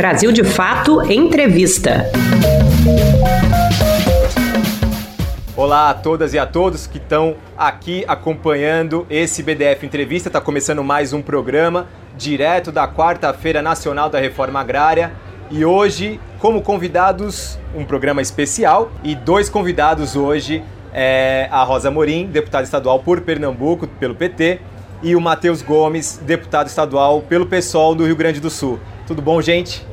Brasil de Fato Entrevista. Olá a todas e a todos que estão aqui acompanhando esse BDF Entrevista. Está começando mais um programa direto da Quarta-feira Nacional da Reforma Agrária. E hoje, como convidados, um programa especial e dois convidados hoje é a Rosa Morim, deputada estadual por Pernambuco, pelo PT, e o Matheus Gomes, deputado estadual pelo PSOL do Rio Grande do Sul. Tudo bom, gente?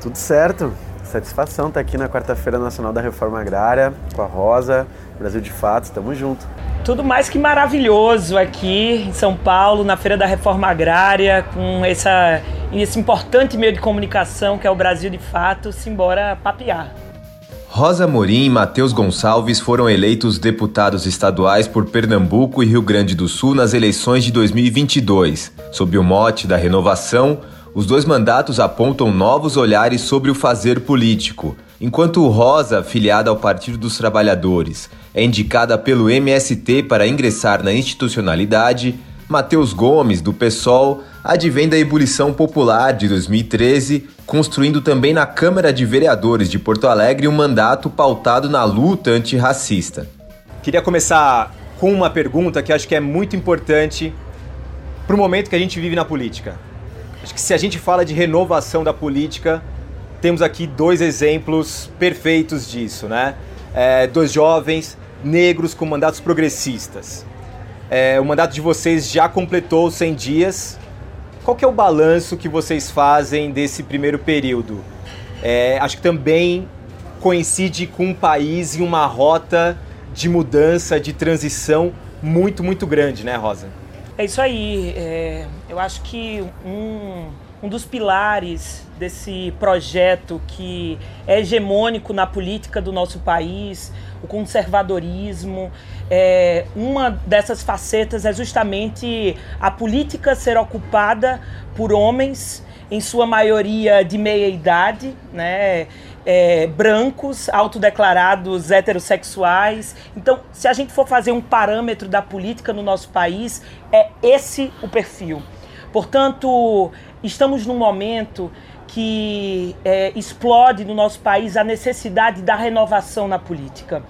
Tudo certo. Satisfação estar aqui na Quarta-feira Nacional da Reforma Agrária com a Rosa, Brasil de Fato, estamos juntos. Tudo mais que maravilhoso aqui em São Paulo, na Feira da Reforma Agrária, com essa, esse importante meio de comunicação que é o Brasil de Fato, simbora papear. Rosa Morim e Matheus Gonçalves foram eleitos deputados estaduais por Pernambuco e Rio Grande do Sul nas eleições de 2022. Sob o mote da renovação, os dois mandatos apontam novos olhares sobre o fazer político. Enquanto Rosa, filiada ao Partido dos Trabalhadores, é indicada pelo MST para ingressar na institucionalidade, Matheus Gomes, do PSOL, advém da ebulição popular de 2013, construindo também na Câmara de Vereadores de Porto Alegre um mandato pautado na luta antirracista. Queria começar com uma pergunta que acho que é muito importante para o momento que a gente vive na política. Acho que se a gente fala de renovação da política, temos aqui dois exemplos perfeitos disso, né? É, dois jovens negros com mandatos progressistas. É, o mandato de vocês já completou 100 dias. Qual é o balanço que vocês fazem desse primeiro período? É, acho que também coincide com um país e uma rota de mudança, de transição muito, muito grande, né, Rosa? É isso aí. É, eu acho que um, um dos pilares desse projeto que é hegemônico na política do nosso país, o conservadorismo. É, uma dessas facetas é justamente a política ser ocupada por homens, em sua maioria de meia idade, né? É, brancos, autodeclarados heterossexuais. Então, se a gente for fazer um parâmetro da política no nosso país, é esse o perfil. Portanto, estamos num momento que é, explode no nosso país a necessidade da renovação na política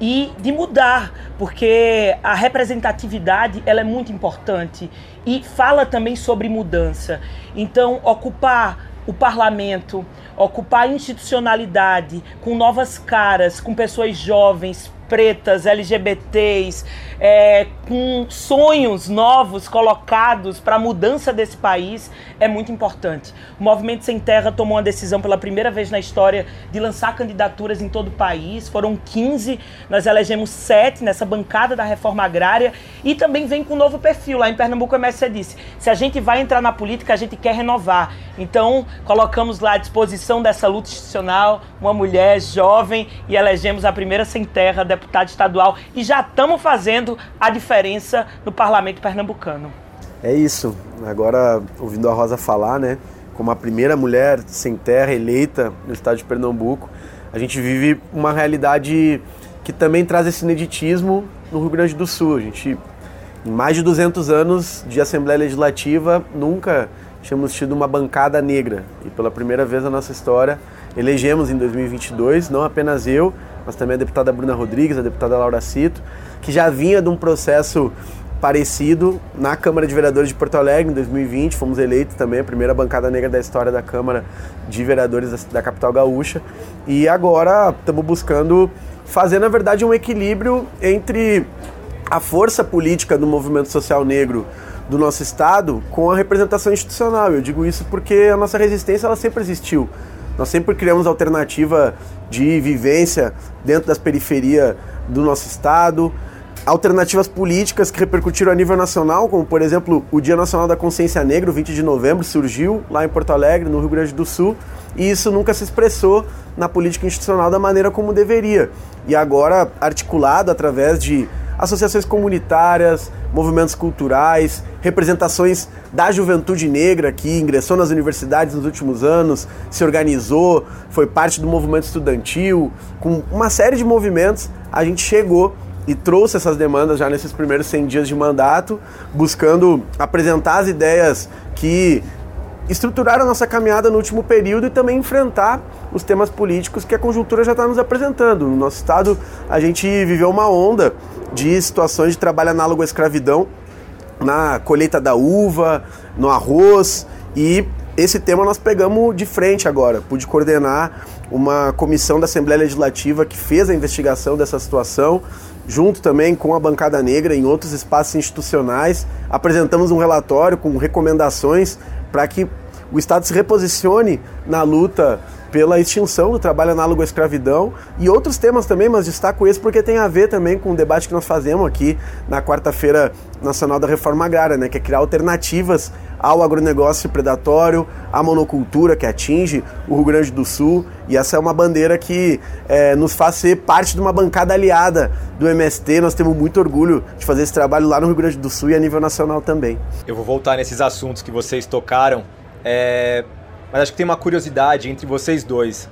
e de mudar, porque a representatividade ela é muito importante e fala também sobre mudança. Então, ocupar o parlamento, ocupar institucionalidade com novas caras, com pessoas jovens, pretas, LGBTs, é, com sonhos novos colocados para a mudança desse país, é muito importante. O Movimento Sem Terra tomou uma decisão pela primeira vez na história de lançar candidaturas em todo o país. Foram 15, nós elegemos 7 nessa bancada da reforma agrária e também vem com um novo perfil. Lá em Pernambuco, o MSC disse: se a gente vai entrar na política, a gente quer renovar. Então, colocamos lá à disposição dessa luta institucional uma mulher jovem e elegemos a primeira sem terra deputada estadual e já estamos fazendo a diferença no parlamento pernambucano. É isso. Agora, ouvindo a Rosa falar, né, como a primeira mulher sem terra eleita no estado de Pernambuco, a gente vive uma realidade que também traz esse ineditismo no Rio Grande do Sul. A gente, em mais de 200 anos de Assembleia Legislativa, nunca tínhamos tido uma bancada negra. E pela primeira vez na nossa história, elegemos em 2022, não apenas eu, mas também a deputada Bruna Rodrigues, a deputada Laura Cito, que já vinha de um processo parecido na Câmara de Vereadores de Porto Alegre em 2020. Fomos eleitos também a primeira bancada negra da história da Câmara de Vereadores da, da capital gaúcha. E agora estamos buscando fazer, na verdade, um equilíbrio entre a força política do movimento social negro do nosso estado com a representação institucional. Eu digo isso porque a nossa resistência ela sempre existiu. Nós sempre criamos alternativa de vivência dentro das periferias do nosso estado, alternativas políticas que repercutiram a nível nacional, como por exemplo o Dia Nacional da Consciência Negra, o 20 de novembro, surgiu lá em Porto Alegre, no Rio Grande do Sul, e isso nunca se expressou na política institucional da maneira como deveria. E agora, articulado através de associações comunitárias, movimentos culturais, representações da juventude negra que ingressou nas universidades nos últimos anos, se organizou, foi parte do movimento estudantil, com uma série de movimentos, a gente chegou e trouxe essas demandas já nesses primeiros 100 dias de mandato, buscando apresentar as ideias que estruturar a nossa caminhada no último período e também enfrentar os temas políticos que a conjuntura já está nos apresentando. No nosso estado, a gente viveu uma onda de situações de trabalho análogo à escravidão na colheita da uva, no arroz e esse tema nós pegamos de frente agora. Pude coordenar uma comissão da Assembleia Legislativa que fez a investigação dessa situação, junto também com a bancada negra em outros espaços institucionais. Apresentamos um relatório com recomendações para que o Estado se reposicione na luta pela extinção do trabalho análogo à escravidão e outros temas também, mas destaco esse porque tem a ver também com o debate que nós fazemos aqui na quarta-feira nacional da reforma agrária, né, que é criar alternativas ao agronegócio predatório, à monocultura que atinge o Rio Grande do Sul e essa é uma bandeira que é, nos faz ser parte de uma bancada aliada do MST. Nós temos muito orgulho de fazer esse trabalho lá no Rio Grande do Sul e a nível nacional também. Eu vou voltar nesses assuntos que vocês tocaram. É, mas acho que tem uma curiosidade entre vocês dois.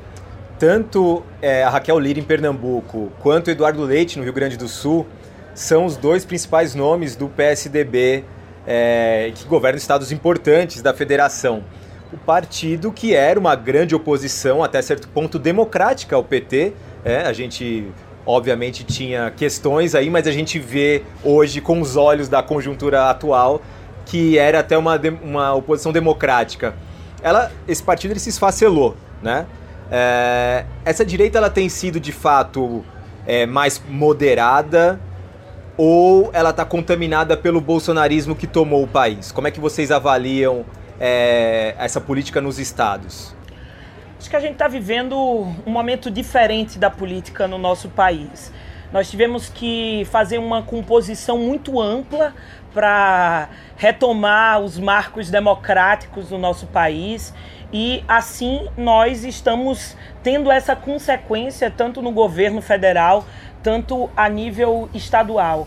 Tanto é, a Raquel Lira em Pernambuco quanto o Eduardo Leite no Rio Grande do Sul são os dois principais nomes do PSDB é, que governam estados importantes da federação. O partido que era uma grande oposição, até certo ponto democrática ao PT. É, a gente, obviamente, tinha questões aí, mas a gente vê hoje, com os olhos da conjuntura atual, que era até uma, uma oposição democrática ela, esse partido ele se esfacelou, né? É, essa direita ela tem sido de fato é, mais moderada ou ela está contaminada pelo bolsonarismo que tomou o país? Como é que vocês avaliam é, essa política nos estados? Acho que a gente está vivendo um momento diferente da política no nosso país. Nós tivemos que fazer uma composição muito ampla para retomar os marcos democráticos do nosso país e assim nós estamos tendo essa consequência tanto no governo federal, tanto a nível estadual.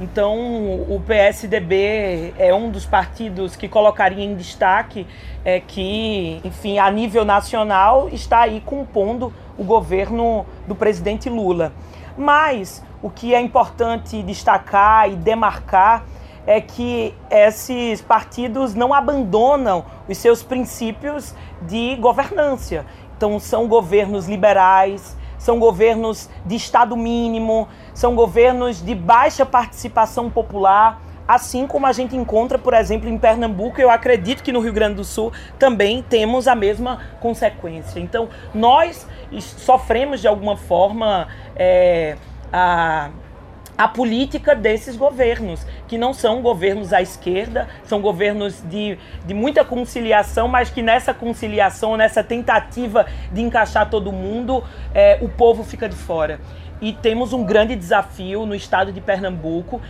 Então, o PSDB é um dos partidos que colocaria em destaque é, que, enfim, a nível nacional está aí compondo o governo do presidente Lula. Mas o que é importante destacar e demarcar é que esses partidos não abandonam os seus princípios de governância. Então, são governos liberais, são governos de Estado mínimo, são governos de baixa participação popular, assim como a gente encontra, por exemplo, em Pernambuco, eu acredito que no Rio Grande do Sul também temos a mesma consequência. Então, nós sofremos de alguma forma é, a a política desses governos, que não são governos à esquerda, são governos de, de muita conciliação, mas que nessa conciliação, nessa tentativa de encaixar todo mundo, é, o povo fica de fora. E temos um grande desafio no estado de Pernambuco.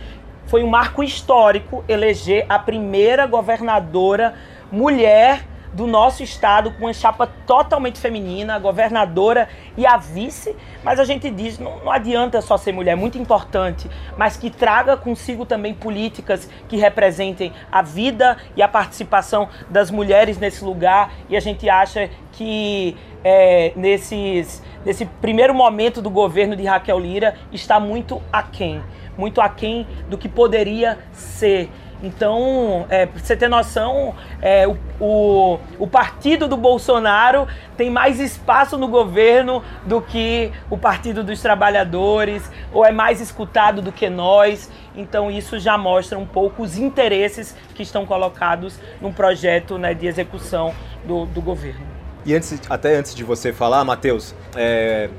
Foi um marco histórico eleger a primeira governadora mulher do nosso estado com uma chapa totalmente feminina, a governadora e a vice, mas a gente diz não, não adianta só ser mulher, é muito importante, mas que traga consigo também políticas que representem a vida e a participação das mulheres nesse lugar. E a gente acha que é, nesses, nesse primeiro momento do governo de Raquel Lira está muito aquém, muito aquém do que poderia ser. Então, é, pra você ter noção, é, o, o, o, partido do Bolsonaro tem mais espaço no governo do que o Partido dos Trabalhadores, ou é mais escutado do que nós. Então, isso já mostra um pouco os interesses que estão colocados no projeto né, de execução do, do governo. E antes, até antes de você falar, Matheus, é,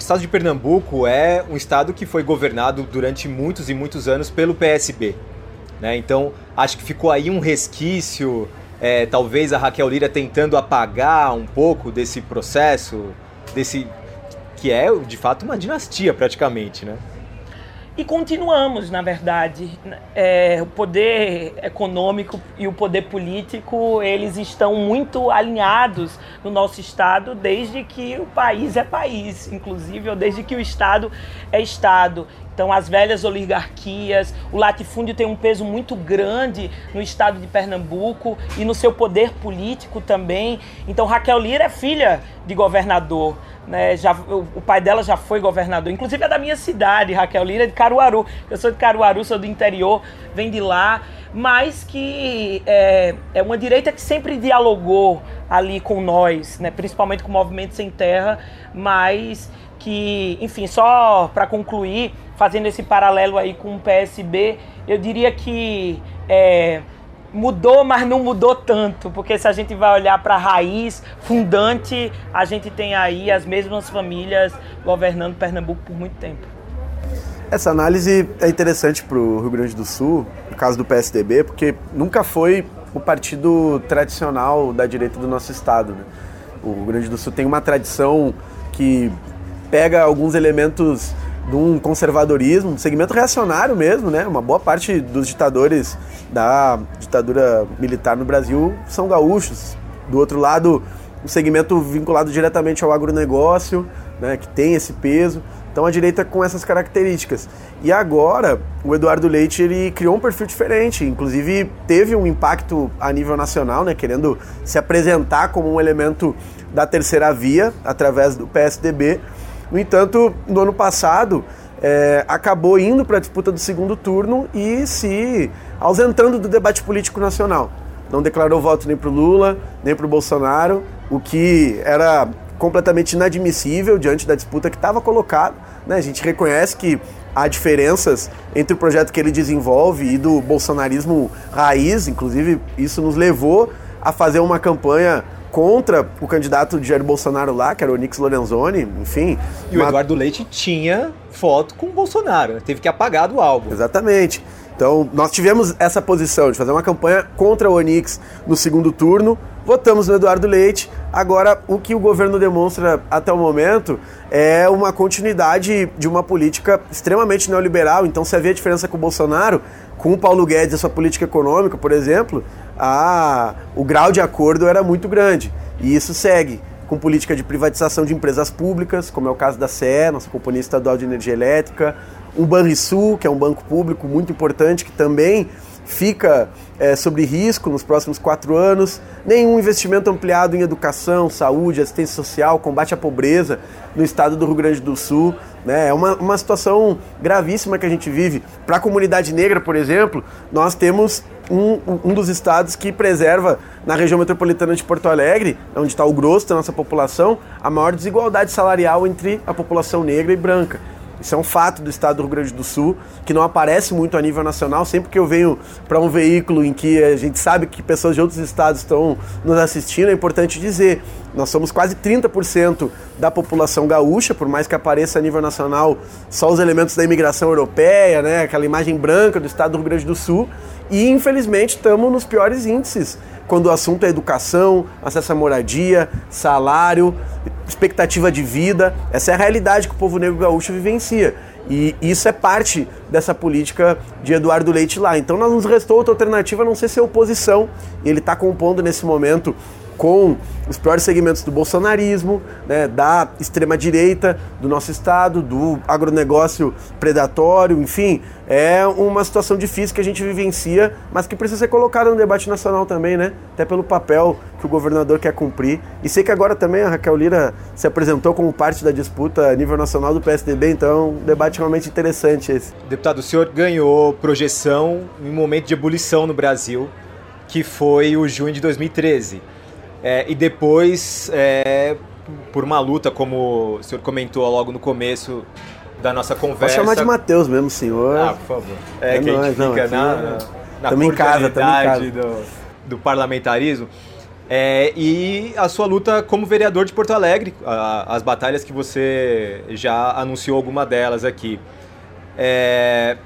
o estado de Pernambuco é um estado que foi governado durante muitos e muitos anos pelo PSB. Né? Então, acho que ficou aí um resquício, é, talvez a Raquel Lira tentando apagar um pouco desse processo, desse que é de fato uma dinastia praticamente, né? E continuamos, na verdade. É, o poder econômico e o poder político, eles estão muito alinhados no nosso Estado desde que o país é país, inclusive, ou desde que o Estado é Estado. Então, as velhas oligarquias, o latifúndio tem um peso muito grande no estado de Pernambuco e no seu poder político também. Então, Raquel Lira é filha de governador. Né? Já, o, o, pai dela já foi governador, inclusive é da minha cidade, Raquel Lira, de Caruaru. Eu sou de Caruaru, sou do interior, vem de lá, mas que é, é uma direita que sempre dialogou ali com nós, né? principalmente com o Movimento Sem Terra, mas que, enfim, só para concluir, fazendo esse paralelo aí com o PSB, eu diria que é, mudou, mas não mudou tanto, porque se a gente vai olhar para a raiz fundante, a gente tem aí as mesmas famílias governando Pernambuco por muito tempo. Essa análise é interessante para o Rio Grande do Sul, no caso do PSDB, porque nunca foi o partido tradicional da direita do nosso estado. Né? O Rio Grande do Sul tem uma tradição que pega alguns elementos de um conservadorismo, um segmento reacionário mesmo, né? Uma boa parte dos ditadores da ditadura militar no Brasil são gaúchos. Do outro lado, um segmento vinculado diretamente ao agronegócio, né, que tem esse peso. Então a direita com essas características. E agora o Eduardo Leite ele criou um perfil diferente, inclusive teve um impacto a nível nacional, né, querendo se apresentar como um elemento da terceira via através do PSDB no entanto, no ano passado, é, acabou indo para a disputa do segundo turno e se ausentando do debate político nacional. Não declarou voto nem para o Lula, nem para o Bolsonaro, o que era completamente inadmissível diante da disputa que estava colocada. Né? A gente reconhece que há diferenças entre o projeto que ele desenvolve e do bolsonarismo raiz, inclusive isso nos levou a fazer uma campanha contra o candidato de Jair Bolsonaro lá, que era o Nix Lorenzoni, enfim. E o Eduardo Leite tinha foto com o Bolsonaro, né? teve que apagar do álbum. Exatamente. Então, nós tivemos essa posição de fazer uma campanha contra o Onix no segundo turno, votamos no Eduardo Leite. Agora, o que o governo demonstra até o momento é uma continuidade de uma política extremamente neoliberal. Então, se havia diferença com o Bolsonaro, com o Paulo Guedes e a sua política econômica, por exemplo, a, o grau de acordo era muito grande. E isso segue com política de privatização de empresas públicas, como é o caso da CE, nossa Companhia Estadual de Energia Elétrica, o Banrisul, que é um banco público muito importante, que também fica é, sobre risco nos próximos quatro anos, nenhum investimento ampliado em educação, saúde, assistência social, combate à pobreza no estado do Rio Grande do Sul. Né? É uma, uma situação gravíssima que a gente vive. Para a comunidade negra, por exemplo, nós temos um, um dos estados que preserva, na região metropolitana de Porto Alegre, onde está o grosso da nossa população, a maior desigualdade salarial entre a população negra e branca. Isso é um fato do estado do Rio Grande do Sul, que não aparece muito a nível nacional. Sempre que eu venho para um veículo em que a gente sabe que pessoas de outros estados estão nos assistindo, é importante dizer: nós somos quase 30% da população gaúcha, por mais que apareça a nível nacional só os elementos da imigração europeia, né, aquela imagem branca do estado do Rio Grande do Sul. E infelizmente estamos nos piores índices quando o assunto é educação, acesso à moradia, salário, expectativa de vida. Essa é a realidade que o povo negro gaúcho vivencia. E isso é parte dessa política de Eduardo Leite lá. Então, nós nos restou outra alternativa a não ser ser oposição. E ele está compondo nesse momento com os piores segmentos do bolsonarismo, né, da extrema-direita do nosso estado, do agronegócio predatório, enfim, é uma situação difícil que a gente vivencia, mas que precisa ser colocada no debate nacional também, né? Até pelo papel que o governador quer cumprir. E sei que agora também a Raquel Lira se apresentou como parte da disputa a nível nacional do PSDB, então é um debate realmente interessante esse. Deputado, o senhor ganhou projeção em um momento de ebulição no Brasil, que foi o junho de 2013. É, e depois, é, por uma luta, como o senhor comentou logo no começo da nossa conversa. Pode chamar de Matheus mesmo, senhor. Ah, por favor. É, é que nós, a gente não, fica na, na, na em casa, em casa. Do, do parlamentarismo. É, e a sua luta como vereador de Porto Alegre, a, as batalhas que você já anunciou alguma delas aqui. É,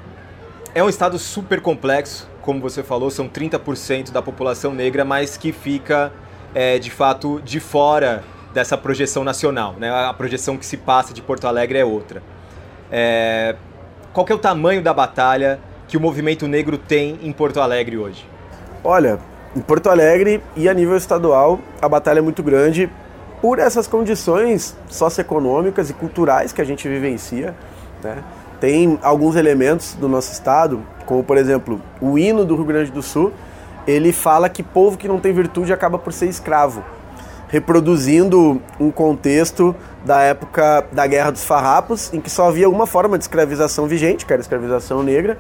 é um estado super complexo, como você falou, são 30% da população negra, mas que fica é, de fato de fora dessa projeção nacional. Né? A projeção que se passa de Porto Alegre é outra. É... Qual é o tamanho da batalha que o movimento negro tem em Porto Alegre hoje? Olha, em Porto Alegre e a nível estadual, a batalha é muito grande por essas condições socioeconômicas e culturais que a gente vivencia. Né? Tem alguns elementos do nosso estado, como por exemplo o hino do Rio Grande do Sul, ele fala que povo que não tem virtude acaba por ser escravo. reproduzindo um contexto da época da Guerra dos Farrapos, em que só havia uma forma de escravização vigente, que era a escravização negra.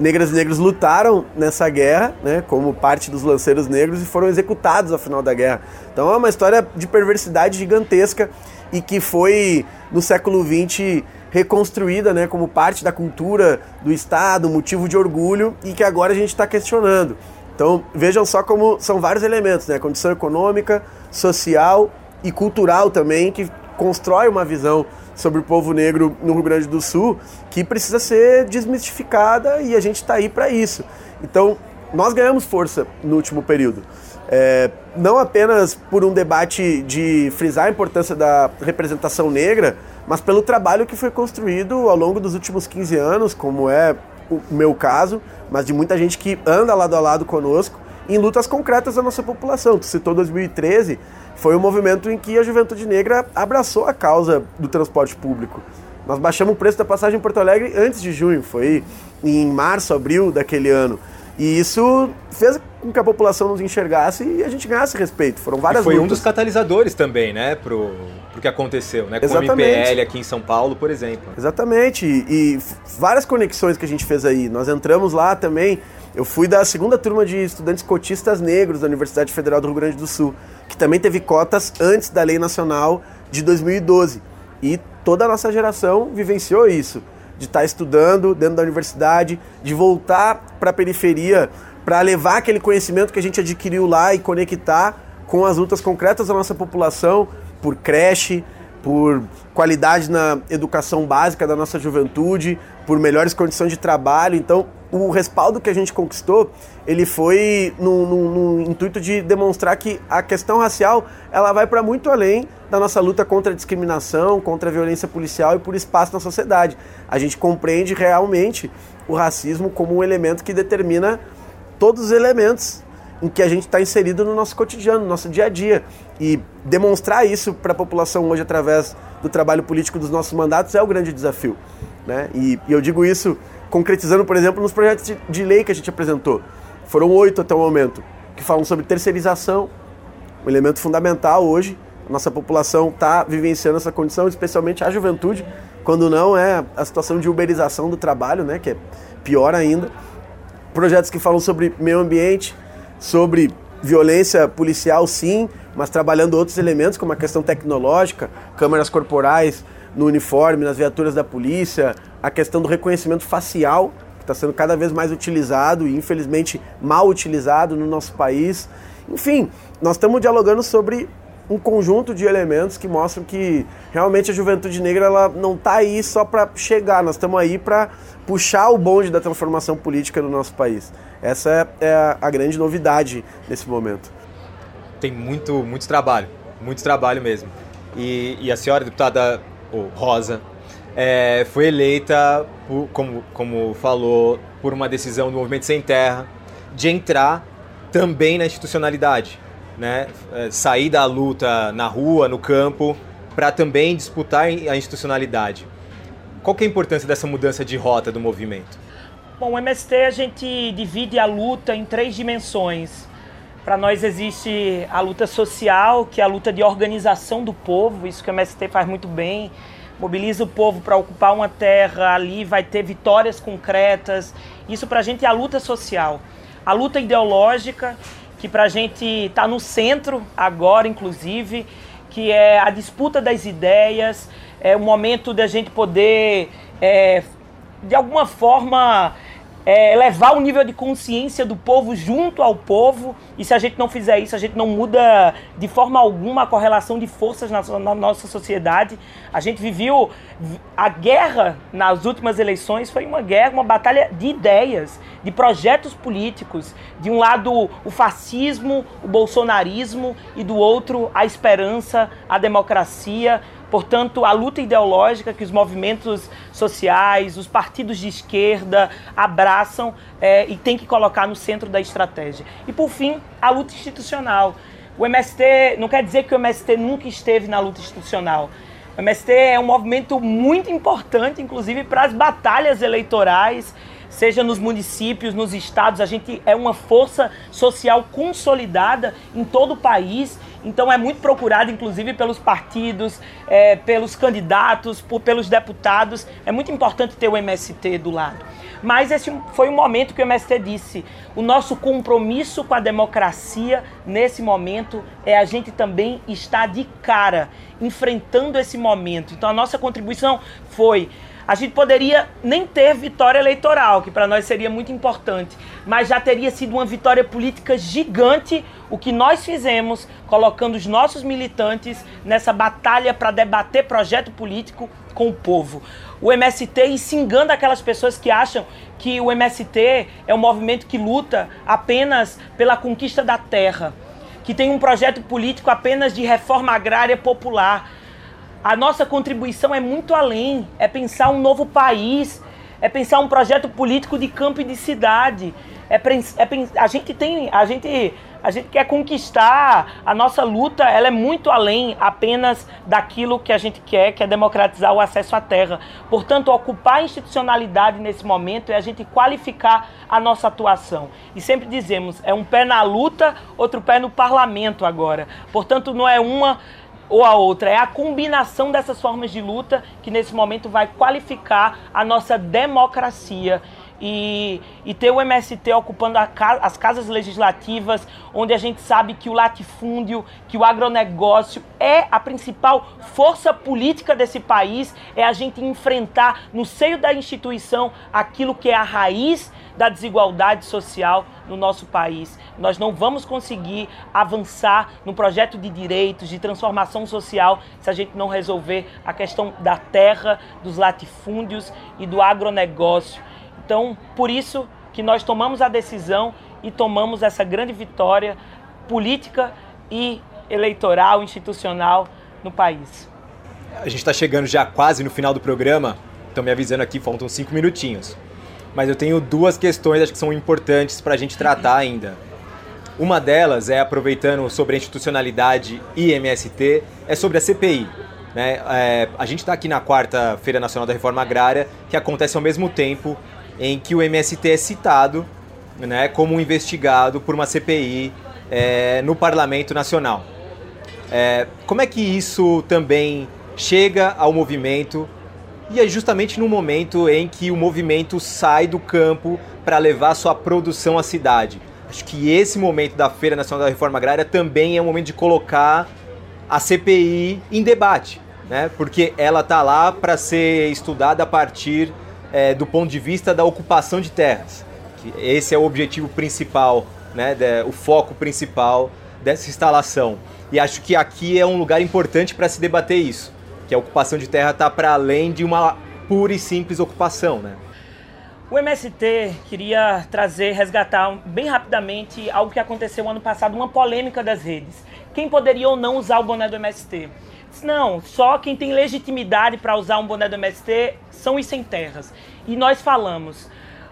Negras e negros lutaram nessa guerra, né, como parte dos lanceiros negros e foram executados ao final da guerra. Então é uma história de perversidade gigantesca e que foi no século XX reconstruída, né, como parte da cultura do Estado, motivo de orgulho e que agora a gente está questionando. Então vejam só como são vários elementos, né, condição econômica, social e cultural também que constrói uma visão sobre o povo negro no Rio Grande do Sul que precisa ser desmistificada e a gente está aí para isso. Então, nós ganhamos força no último período. É, não apenas por um debate de frisar a importância da representação negra, mas pelo trabalho que foi construído ao longo dos últimos 15 anos, como é o meu caso, mas de muita gente que anda lado a lado conosco em lutas concretas da nossa população. Tu citou 2013, foi um movimento em que a juventude negra abraçou a causa do transporte público. Nós baixamos o preço da passagem em Porto Alegre antes de junho, foi em março, abril daquele ano. E isso fez com que a população nos enxergasse e a gente ganhasse respeito. Foram várias e foi lutas. um dos catalisadores também, né, pro, pro que aconteceu, né? Com o MPL aqui em São Paulo, por exemplo. Exatamente. E, e várias conexões que a gente fez aí. Nós entramos lá também. Eu fui da segunda turma de estudantes cotistas negros da Universidade Federal do Rio Grande do Sul, que também teve cotas antes da Lei Nacional de 2012. E toda a nossa geração vivenciou isso de estar estudando dentro da universidade, de voltar para a periferia para levar aquele conhecimento que a gente adquiriu lá e conectar com as lutas concretas da nossa população por creche, por qualidade na educação básica da nossa juventude, por melhores condições de trabalho. Então, o respaldo que a gente conquistou, ele foi no, no, no intuito de demonstrar que a questão racial ela vai para muito além da nossa luta contra a discriminação, contra a violência policial e por espaço na sociedade. A gente compreende realmente o racismo como um elemento que determina todos os elementos em que a gente está inserido no nosso cotidiano, no nosso dia a dia. E demonstrar isso para a população hoje através do trabalho político dos nossos mandatos é o grande desafio. Né? E, e eu digo isso concretizando, por exemplo, nos projetos de, de lei que a gente apresentou. Foram oito até o momento, que falam sobre terceirização, um elemento fundamental hoje. Nossa população está vivenciando essa condição, especialmente a juventude, quando não é a situação de uberização do trabalho, né, que é pior ainda. Projetos que falam sobre meio ambiente, sobre violência policial, sim, mas trabalhando outros elementos, como a questão tecnológica, câmeras corporais no uniforme, nas viaturas da polícia, a questão do reconhecimento facial, que está sendo cada vez mais utilizado e infelizmente mal utilizado no nosso país. Enfim, nós estamos dialogando sobre um conjunto de elementos que mostram que realmente a juventude negra ela não está aí só para chegar, nós estamos aí para puxar o bonde da transformação política no nosso país. Essa é, é a grande novidade nesse momento. Tem muito, muito trabalho, muito trabalho mesmo. E, e a senhora deputada oh, Rosa é, foi eleita, por, como, como falou, por uma decisão do Movimento Sem Terra de entrar também na institucionalidade, né? É, sair da luta na rua, no campo, para também disputar a institucionalidade. Qual é a importância dessa mudança de rota do movimento? Bom, o MST a gente divide a luta em três dimensões. Para nós existe a luta social, que é a luta de organização do povo, isso que o MST faz muito bem, mobiliza o povo para ocupar uma terra, ali vai ter vitórias concretas. Isso para a gente é a luta social. A luta ideológica, que para a gente está no centro agora, inclusive, que é a disputa das ideias, é o momento da gente poder, é, de alguma forma, é, elevar o nível de consciência do povo junto ao povo. E se a gente não fizer isso, a gente não muda de forma alguma a correlação de forças na, na nossa sociedade. A gente viveu a guerra nas últimas eleições foi uma guerra, uma batalha de ideias, de projetos políticos. De um lado o fascismo, o bolsonarismo e do outro a esperança, a democracia, Portanto, a luta ideológica que os movimentos sociais, os partidos de esquerda abraçam é, e tem que colocar no centro da estratégia. E, por fim, a luta institucional. O MST, não quer dizer que o MST nunca esteve na luta institucional. O MST é um movimento muito importante, inclusive, para as batalhas eleitorais seja nos municípios, nos estados, a gente é uma força social consolidada em todo o país. Então é muito procurado, inclusive, pelos partidos, é, pelos candidatos, por, pelos deputados. É muito importante ter o MST do lado. Mas esse foi o momento que o MST disse: o nosso compromisso com a democracia nesse momento é a gente também estar de cara, enfrentando esse momento. Então a nossa contribuição foi a gente poderia nem ter vitória eleitoral, que para nós seria muito importante, mas já teria sido uma vitória política gigante o que nós fizemos, colocando os nossos militantes nessa batalha para debater projeto político com o povo. O MST e se engana aquelas pessoas que acham que o MST é um movimento que luta apenas pela conquista da terra, que tem um projeto político apenas de reforma agrária popular a nossa contribuição é muito além, é pensar um novo país, é pensar um projeto político de campo e de cidade. É, é, a gente tem, a gente, a gente quer conquistar. A nossa luta, ela é muito além apenas daquilo que a gente quer, que é democratizar o acesso à terra. Portanto, ocupar a institucionalidade nesse momento é a gente qualificar a nossa atuação. E sempre dizemos, é um pé na luta, outro pé no parlamento agora. Portanto, não é uma ou a outra. É a combinação dessas formas de luta que nesse momento vai qualificar a nossa democracia. E, e ter o MST ocupando a, as casas legislativas, onde a gente sabe que o latifúndio, que o agronegócio é a principal força política desse país, é a gente enfrentar no seio da instituição aquilo que é a raiz da desigualdade social no nosso país. Nós não vamos conseguir avançar no projeto de direitos, de transformação social, se a gente não resolver a questão da terra, dos latifúndios e do agronegócio. Então, por isso que nós tomamos a decisão e tomamos essa grande vitória política e eleitoral, institucional no país. A gente está chegando já quase no final do programa, estão me avisando aqui, faltam cinco minutinhos mas eu tenho duas questões acho que são importantes para a gente tratar ainda. Uma delas é, aproveitando sobre a institucionalidade e MST, é sobre a CPI. Né? É, a gente está aqui na quarta Feira Nacional da Reforma Agrária, que acontece ao mesmo tempo em que o MST é citado né, como investigado por uma CPI é, no Parlamento Nacional. É, como é que isso também chega ao movimento e é justamente no momento em que o movimento sai do campo para levar sua produção à cidade. Acho que esse momento da Feira Nacional da Reforma Agrária também é um momento de colocar a CPI em debate, né? porque ela está lá para ser estudada a partir é, do ponto de vista da ocupação de terras. Que esse é o objetivo principal, né? De, o foco principal dessa instalação. E acho que aqui é um lugar importante para se debater isso que a ocupação de terra está para além de uma pura e simples ocupação, né? O MST queria trazer, resgatar bem rapidamente algo que aconteceu ano passado, uma polêmica das redes. Quem poderia ou não usar o boné do MST? Não, só quem tem legitimidade para usar um boné do MST são os sem terras. E nós falamos,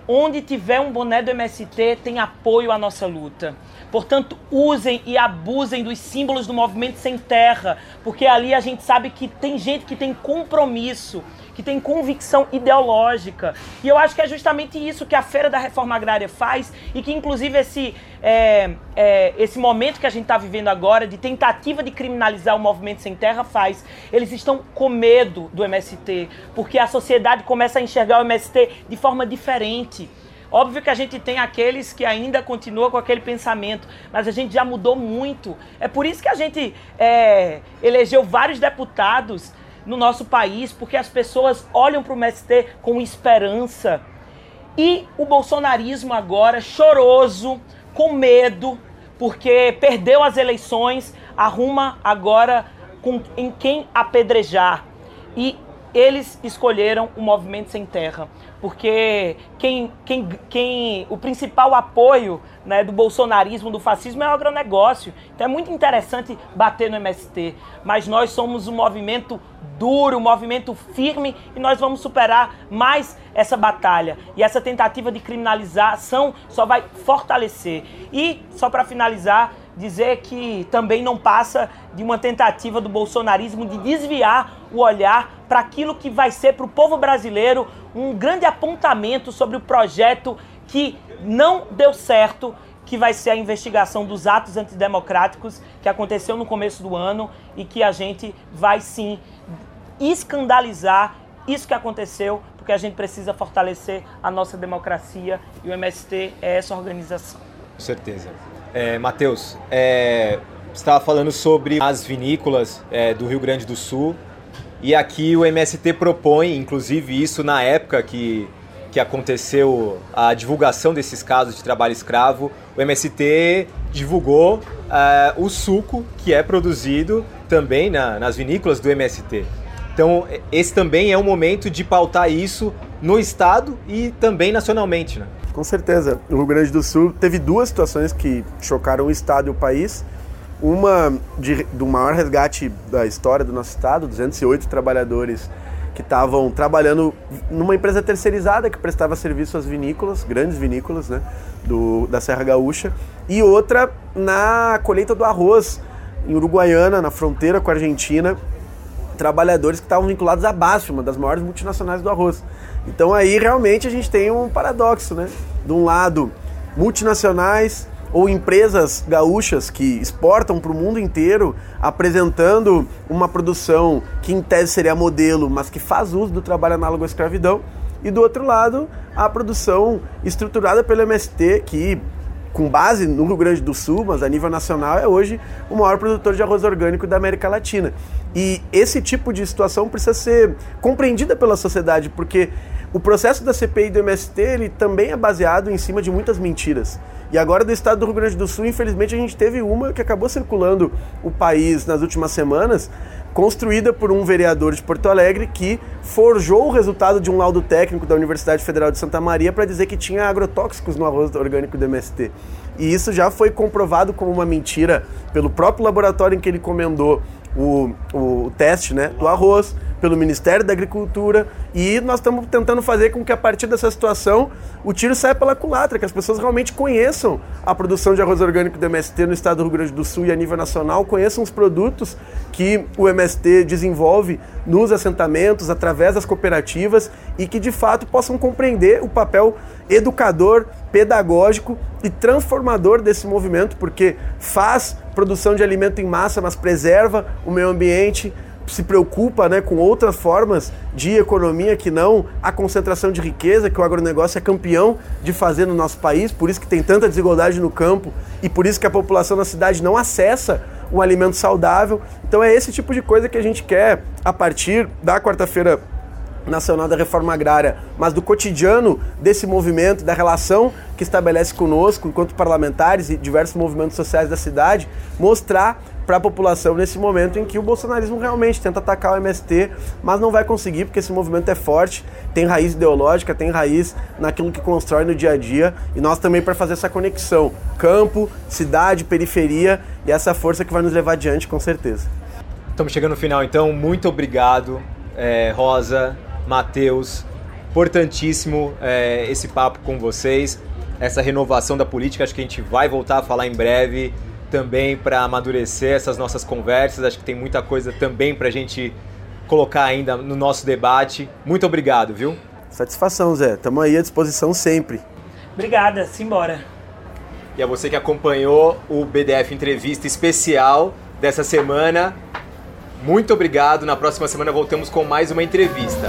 onde tiver um boné do MST tem apoio à nossa luta. Portanto, usem e abusem dos símbolos do movimento sem terra, porque ali a gente sabe que tem gente que tem compromisso, que tem convicção ideológica. E eu acho que é justamente isso que a Feira da Reforma Agrária faz e que, inclusive, esse, é, é, esse momento que a gente está vivendo agora, de tentativa de criminalizar o movimento sem terra, faz. Eles estão com medo do MST, porque a sociedade começa a enxergar o MST de forma diferente. Óbvio que a gente tem aqueles que ainda continuam com aquele pensamento, mas a gente já mudou muito. É por isso que a gente é, elegeu vários deputados no nosso país, porque as pessoas olham para o MST com esperança. E o bolsonarismo agora, choroso, com medo, porque perdeu as eleições, arruma agora com, em quem apedrejar. E eles escolheram o movimento sem terra porque quem, quem, quem, o principal apoio né, do bolsonarismo, do fascismo é o agronegócio. Então é muito interessante bater no MST, mas nós somos um movimento duro, um movimento firme e nós vamos superar mais essa batalha. E essa tentativa de criminalização só vai fortalecer. E, só para finalizar, dizer que também não passa de uma tentativa do bolsonarismo de desviar o olhar para aquilo que vai ser para o povo brasileiro um grande apontamento sobre o projeto que não deu certo, que vai ser a investigação dos atos antidemocráticos que aconteceu no começo do ano e que a gente vai sim escandalizar isso que aconteceu, porque a gente precisa fortalecer a nossa democracia e o MST é essa organização. Com certeza. É, Matheus, é, você estava falando sobre as vinícolas é, do Rio Grande do Sul e aqui o MST propõe, inclusive isso na época que, que aconteceu a divulgação desses casos de trabalho escravo, o MST divulgou uh, o suco que é produzido também na, nas vinícolas do MST. Então, esse também é um momento de pautar isso no Estado e também nacionalmente. Né? Com certeza. O Rio Grande do Sul teve duas situações que chocaram o Estado e o país. Uma de, do maior resgate da história do nosso Estado, 208 trabalhadores que estavam trabalhando numa empresa terceirizada que prestava serviço às vinícolas, grandes vinícolas né, do, da Serra Gaúcha, e outra na colheita do arroz em Uruguaiana, na fronteira com a Argentina, trabalhadores que estavam vinculados à BASF, uma das maiores multinacionais do arroz. Então aí realmente a gente tem um paradoxo, né? De um lado, multinacionais ou empresas gaúchas que exportam para o mundo inteiro, apresentando uma produção que em tese seria modelo, mas que faz uso do trabalho análogo à escravidão. E do outro lado, a produção estruturada pelo MST, que com base no Rio Grande do Sul, mas a nível nacional, é hoje o maior produtor de arroz orgânico da América Latina. E esse tipo de situação precisa ser compreendida pela sociedade, porque o processo da CPI do MST ele também é baseado em cima de muitas mentiras. E agora do estado do Rio Grande do Sul, infelizmente, a gente teve uma que acabou circulando o país nas últimas semanas, construída por um vereador de Porto Alegre que forjou o resultado de um laudo técnico da Universidade Federal de Santa Maria para dizer que tinha agrotóxicos no arroz orgânico do MST. E isso já foi comprovado como uma mentira pelo próprio laboratório em que ele comendou o, o teste né, do arroz, pelo Ministério da Agricultura e nós estamos tentando fazer com que a partir dessa situação o tiro saia pela culatra, que as pessoas realmente conheçam a produção de arroz orgânico do MST no estado do Rio Grande do Sul e a nível nacional, conheçam os produtos que o MST desenvolve nos assentamentos, através das cooperativas e que de fato possam compreender o papel educador, pedagógico e transformador desse movimento, porque faz produção de alimento em massa, mas preserva o meio ambiente, se preocupa né, com outras formas de economia que não a concentração de riqueza que o agronegócio é campeão de fazer no nosso país, por isso que tem tanta desigualdade no campo e por isso que a população na cidade não acessa um alimento saudável. Então é esse tipo de coisa que a gente quer a partir da quarta-feira nacional da reforma agrária, mas do cotidiano desse movimento, da relação que estabelece conosco enquanto parlamentares e diversos movimentos sociais da cidade, mostrar para a população nesse momento em que o bolsonarismo realmente tenta atacar o MST, mas não vai conseguir porque esse movimento é forte, tem raiz ideológica, tem raiz naquilo que constrói no dia a dia e nós também para fazer essa conexão campo, cidade, periferia e essa força que vai nos levar adiante com certeza. Estamos chegando no final, então muito obrigado, é, Rosa, Matheus, importantíssimo é, esse papo com vocês, essa renovação da política, acho que a gente vai voltar a falar em breve também para amadurecer essas nossas conversas. Acho que tem muita coisa também para a gente colocar ainda no nosso debate. Muito obrigado, viu? Satisfação, Zé. Estamos aí à disposição sempre. Obrigada, simbora. E a você que acompanhou o BDF Entrevista Especial dessa semana, muito obrigado. Na próxima semana voltamos com mais uma entrevista.